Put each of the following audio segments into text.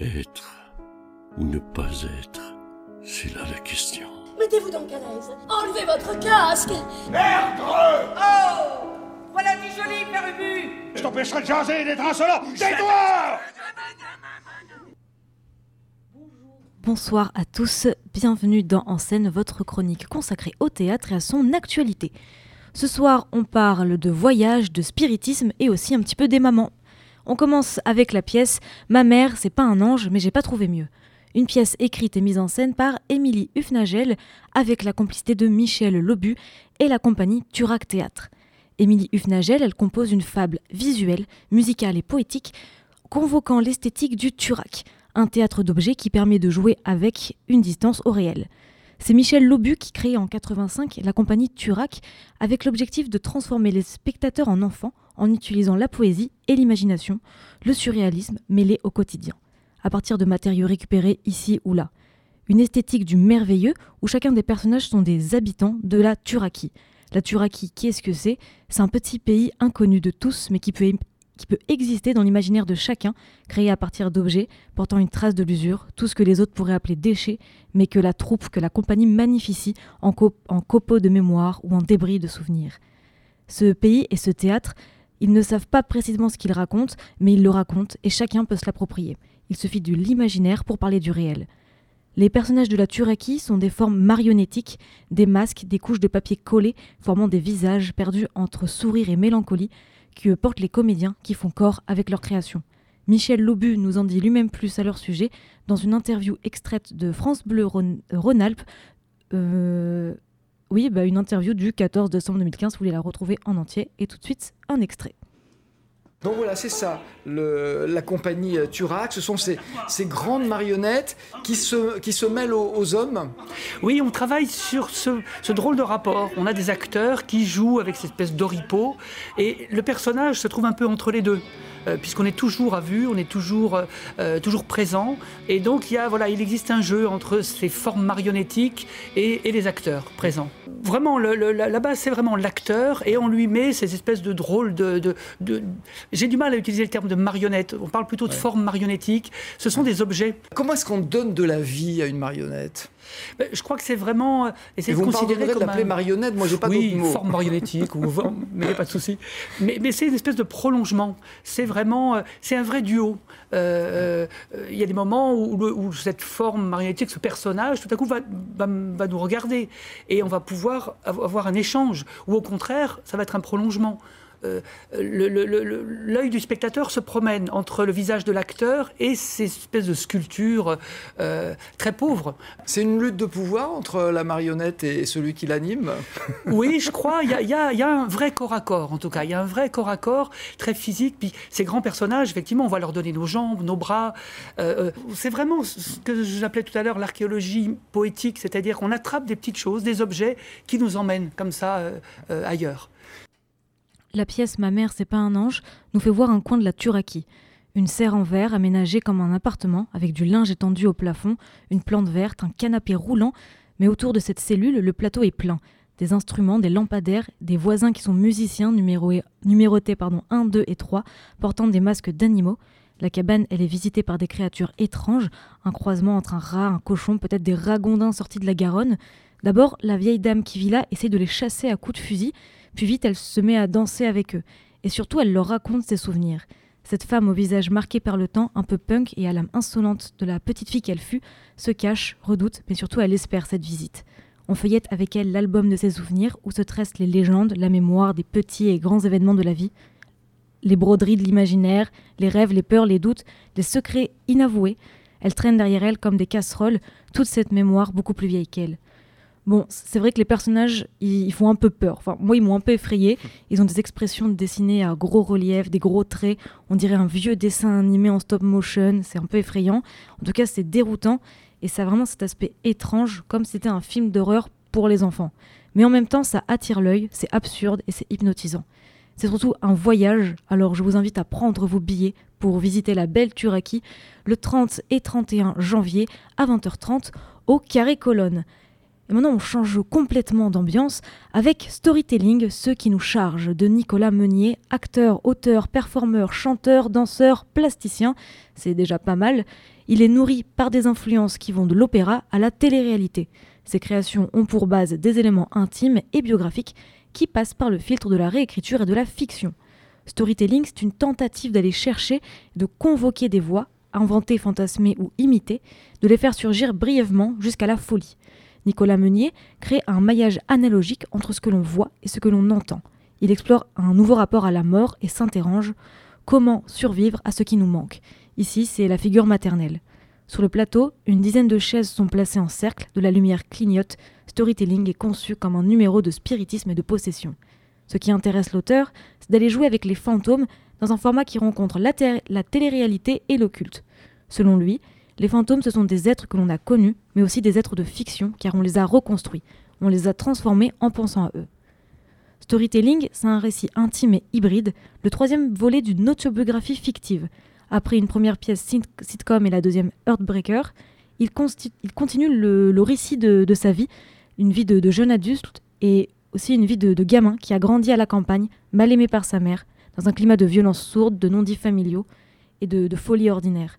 Être ou ne pas être, c'est là la question. Mettez-vous donc à l'aise. Enlevez votre casque. Merde Oh Voilà du joli, Père Ubu Je t'empêcherai de jaser et d'être insolent Tais-toi Bonsoir à tous, bienvenue dans En scène, votre chronique consacrée au théâtre et à son actualité. Ce soir, on parle de voyage, de spiritisme et aussi un petit peu des mamans. On commence avec la pièce Ma mère, c'est pas un ange, mais j'ai pas trouvé mieux. Une pièce écrite et mise en scène par Émilie Hufnagel avec la complicité de Michel Lobu et la compagnie Turac Théâtre. Émilie Hufnagel, elle compose une fable visuelle, musicale et poétique convoquant l'esthétique du Turac, un théâtre d'objets qui permet de jouer avec une distance au réel. C'est Michel Lobu qui crée en 85 la compagnie Turac avec l'objectif de transformer les spectateurs en enfants en utilisant la poésie et l'imagination, le surréalisme mêlé au quotidien, à partir de matériaux récupérés ici ou là. Une esthétique du merveilleux où chacun des personnages sont des habitants de la Turaki. La Turaki, qu'est-ce que c'est? C'est un petit pays inconnu de tous mais qui peut qui peut exister dans l'imaginaire de chacun, créé à partir d'objets portant une trace de l'usure, tout ce que les autres pourraient appeler déchets, mais que la troupe, que la compagnie magnifie en, en copeaux de mémoire ou en débris de souvenirs. Ce pays et ce théâtre, ils ne savent pas précisément ce qu'ils racontent, mais ils le racontent et chacun peut se l'approprier. Il suffit de l'imaginaire pour parler du réel. Les personnages de la Turaki sont des formes marionnettiques, des masques, des couches de papier collées formant des visages perdus entre sourire et mélancolie, que portent les comédiens qui font corps avec leur création. Michel Lobu nous en dit lui-même plus à leur sujet dans une interview extraite de France Bleu Rhône-Alpes. Euh, oui, bah une interview du 14 décembre 2015, vous voulez la retrouver en entier. Et tout de suite, un extrait. Donc voilà, c'est ça, le, la compagnie Turac, ce sont ces, ces, grandes marionnettes qui se, qui se mêlent aux, aux hommes. Oui, on travaille sur ce, ce, drôle de rapport. On a des acteurs qui jouent avec cette espèce d'oripeau, et le personnage se trouve un peu entre les deux. Euh, puisqu'on est toujours à vue, on est toujours, euh, toujours présent. Et donc, il, y a, voilà, il existe un jeu entre ces formes marionnettiques et, et les acteurs présents. Vraiment, le, le, la base, c'est vraiment l'acteur, et on lui met ces espèces de drôles de... de, de... J'ai du mal à utiliser le terme de marionnette, on parle plutôt de ouais. forme marionnettique. Ce sont des objets. Comment est-ce qu'on donne de la vie à une marionnette? Je crois que c'est vraiment euh, essayer de considérer comme de l'appeler un... marionnette. Moi, j'ai pas oui, d'autres mots. forme marionnettique, ou, mais il n'y a pas de souci. Mais, mais c'est une espèce de prolongement. C'est vraiment, euh, c'est un vrai duo. Il euh, euh, y a des moments où, le, où, cette forme marionnettique, ce personnage, tout à coup va, va, va, nous regarder et on va pouvoir avoir un échange. Ou au contraire, ça va être un prolongement. Euh, l'œil du spectateur se promène entre le visage de l'acteur et ces espèces de sculptures euh, très pauvres. C'est une lutte de pouvoir entre la marionnette et celui qui l'anime? Oui, je crois. Il y, y, y, a un vrai corps à corps, en tout cas. Il y a un vrai corps à corps très physique. Puis ces grands personnages, effectivement, on va leur donner nos jambes, nos bras. Euh, c'est vraiment ce que j'appelais tout à l'heure l'archéologie poétique, c'est-à-dire qu'on attrape des petites choses, des objets qui nous emmènent comme ça ailleurs. La pièce Ma mère, c'est pas un ange nous fait voir un coin de la Turaki. Une serre en verre aménagée comme un appartement, avec du linge étendu au plafond, une plante verte, un canapé roulant, mais autour de cette cellule, le plateau est plein. Des instruments, des lampadaires, des voisins qui sont musiciens numérotés pardon, 1, 2 et 3, portant des masques d'animaux. La cabane, elle est visitée par des créatures étranges, un croisement entre un rat, un cochon, peut-être des ragondins sortis de la Garonne. D'abord, la vieille dame qui vit là essaie de les chasser à coups de fusil, puis vite elle se met à danser avec eux, et surtout elle leur raconte ses souvenirs. Cette femme au visage marqué par le temps, un peu punk et à l'âme insolente de la petite fille qu'elle fut, se cache, redoute, mais surtout elle espère cette visite. On feuillette avec elle l'album de ses souvenirs où se tressent les légendes, la mémoire des petits et grands événements de la vie, les broderies de l'imaginaire, les rêves, les peurs, les doutes, les secrets inavoués. Elle traîne derrière elle comme des casseroles toute cette mémoire beaucoup plus vieille qu'elle. Bon, c'est vrai que les personnages, ils, ils, font un peu peur. Enfin, moi, ils m'ont un peu effrayé. Ils ont des expressions dessinées à gros relief, des gros traits. On dirait un vieux dessin animé en stop motion. C'est un peu effrayant. En tout cas, c'est déroutant. Et ça a vraiment cet aspect étrange, comme si c'était un film d'horreur pour les enfants. Mais en même temps, ça attire l'œil, c'est absurde et c'est hypnotisant. C'est surtout un voyage, alors je vous invite à prendre vos billets pour visiter la belle Turaki le 30 et 31 janvier à 20h30 au Carré Colonne. Et maintenant, on change complètement d'ambiance avec Storytelling, ceux qui nous chargent, de Nicolas Meunier, acteur, auteur, performeur, chanteur, danseur, plasticien. C'est déjà pas mal. Il est nourri par des influences qui vont de l'opéra à la télé-réalité. Ses créations ont pour base des éléments intimes et biographiques qui passent par le filtre de la réécriture et de la fiction. Storytelling, c'est une tentative d'aller chercher, de convoquer des voix, inventées, fantasmées ou imitées, de les faire surgir brièvement jusqu'à la folie. Nicolas Meunier crée un maillage analogique entre ce que l'on voit et ce que l'on entend. Il explore un nouveau rapport à la mort et s'interroge comment survivre à ce qui nous manque? Ici, c'est la figure maternelle. Sur le plateau, une dizaine de chaises sont placées en cercle, de la lumière clignote. Storytelling est conçu comme un numéro de spiritisme et de possession. Ce qui intéresse l'auteur, c'est d'aller jouer avec les fantômes dans un format qui rencontre la, la télé-réalité et l'occulte. Selon lui, les fantômes, ce sont des êtres que l'on a connus, mais aussi des êtres de fiction, car on les a reconstruits, on les a transformés en pensant à eux. Storytelling, c'est un récit intime et hybride, le troisième volet d'une autobiographie fictive. Après une première pièce sitcom et la deuxième Heartbreaker, il, continue le, récit de, sa vie, une vie de, jeune adulte et aussi une vie de, gamin qui a grandi à la campagne, mal aimé par sa mère, dans un climat de violence sourde, de non-dits familiaux et de folie ordinaire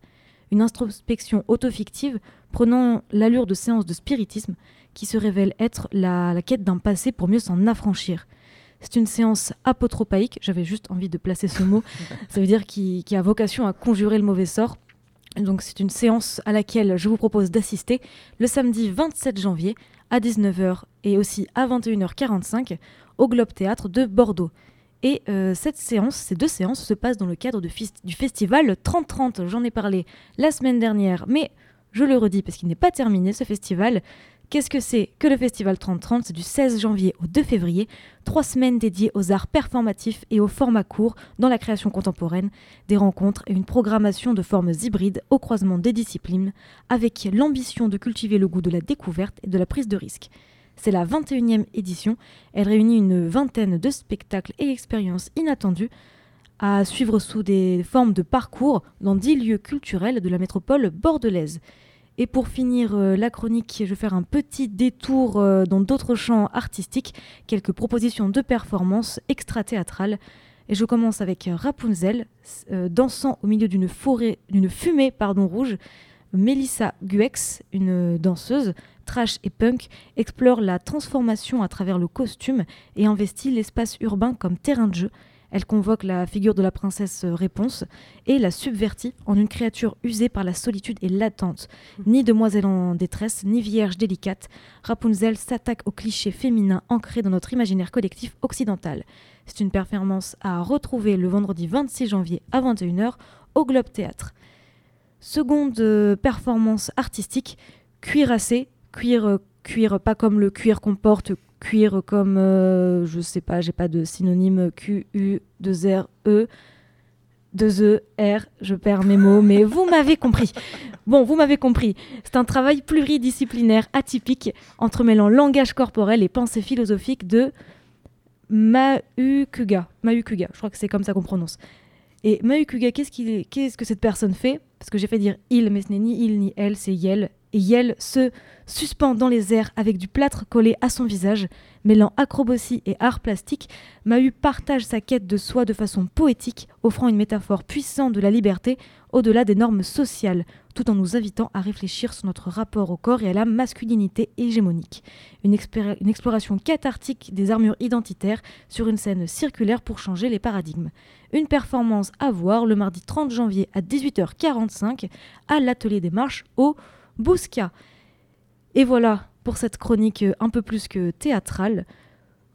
une introspection autofictive prenant l'allure de séances de spiritisme qui se révèle être la, quête d'un passé pour mieux s'en affranchir. C'est une séance apotropaïque, j'avais juste envie de placer ce mot, ça veut dire qui, qui a vocation à conjurer le mauvais sort. Donc c'est une séance à laquelle je vous propose d'assister le samedi 27 janvier à 19h et aussi à 21h45 au Globe Théâtre de Bordeaux. Et euh, cette séance, ces deux séances se passent dans le cadre du festival 3030. J'en ai parlé la semaine dernière, mais je le redis parce qu'il n'est pas terminé ce festival. Qu'est-ce que c'est que le festival 3030 C'est du 16 janvier au 2 février, trois semaines dédiées aux arts performatifs et au format court dans la création contemporaine, des rencontres et une programmation de formes hybrides au croisement des disciplines, avec l'ambition de cultiver le goût de la découverte et de la prise de risque. C'est la 21e édition. Elle réunit une vingtaine de spectacles et expériences inattendues à suivre sous des formes de parcours dans dix lieux culturels de la métropole bordelaise. Et pour finir euh, la chronique, je vais faire un petit détour euh, dans d'autres champs artistiques, quelques propositions de performances extra-théâtrales. Et je commence avec Rapunzel, euh, dansant au milieu d'une forêt, d'une fumée pardon, rouge. Melissa Guex, une danseuse, trash et punk, explore la transformation à travers le costume et investit l'espace urbain comme terrain de jeu. Elle convoque la figure de la princesse Réponse et la subvertit en une créature usée par la solitude et l'attente. Ni demoiselle en détresse, ni vierge délicate, Rapunzel s'attaque aux clichés féminins ancrés dans notre imaginaire collectif occidental. C'est une performance à retrouver le vendredi 26 janvier à 21h au Globe Théâtre. Seconde euh, performance artistique, cuirassé cuir, euh, cuir pas comme le cuir qu'on porte, cuir comme, euh, je sais pas, j'ai pas de synonyme, Q, U, 2 R, E, 2 E, R, je perds mes mots, mais vous m'avez compris. Bon, vous m'avez compris. C'est un travail pluridisciplinaire, atypique, entremêlant langage corporel et pensée philosophique de Mahukuga. Mahukuga, je crois que c'est comme ça qu'on prononce. Et Mahukuga, qu'est-ce, qu'est-ce que cette personne fait? Parce que j'ai fait dire il, mais ce n'est ni il ni elle, c'est Yel et Yel se suspend dans les airs avec du plâtre collé à son visage. Mêlant acrobatie et art plastique, Mahu partage sa quête de soi de façon poétique, offrant une métaphore puissante de la liberté au-delà des normes sociales, tout en nous invitant à réfléchir sur notre rapport au corps et à la masculinité hégémonique. Une, une exploration cathartique des armures identitaires sur une scène circulaire pour changer les paradigmes. Une performance à voir le mardi 30 janvier à 18h45 à l'Atelier des Marches au Bousca. Et voilà pour cette chronique un peu plus que théâtrale.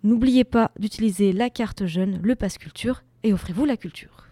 N'oubliez pas d'utiliser la carte jeune, le passe culture, et offrez-vous la culture.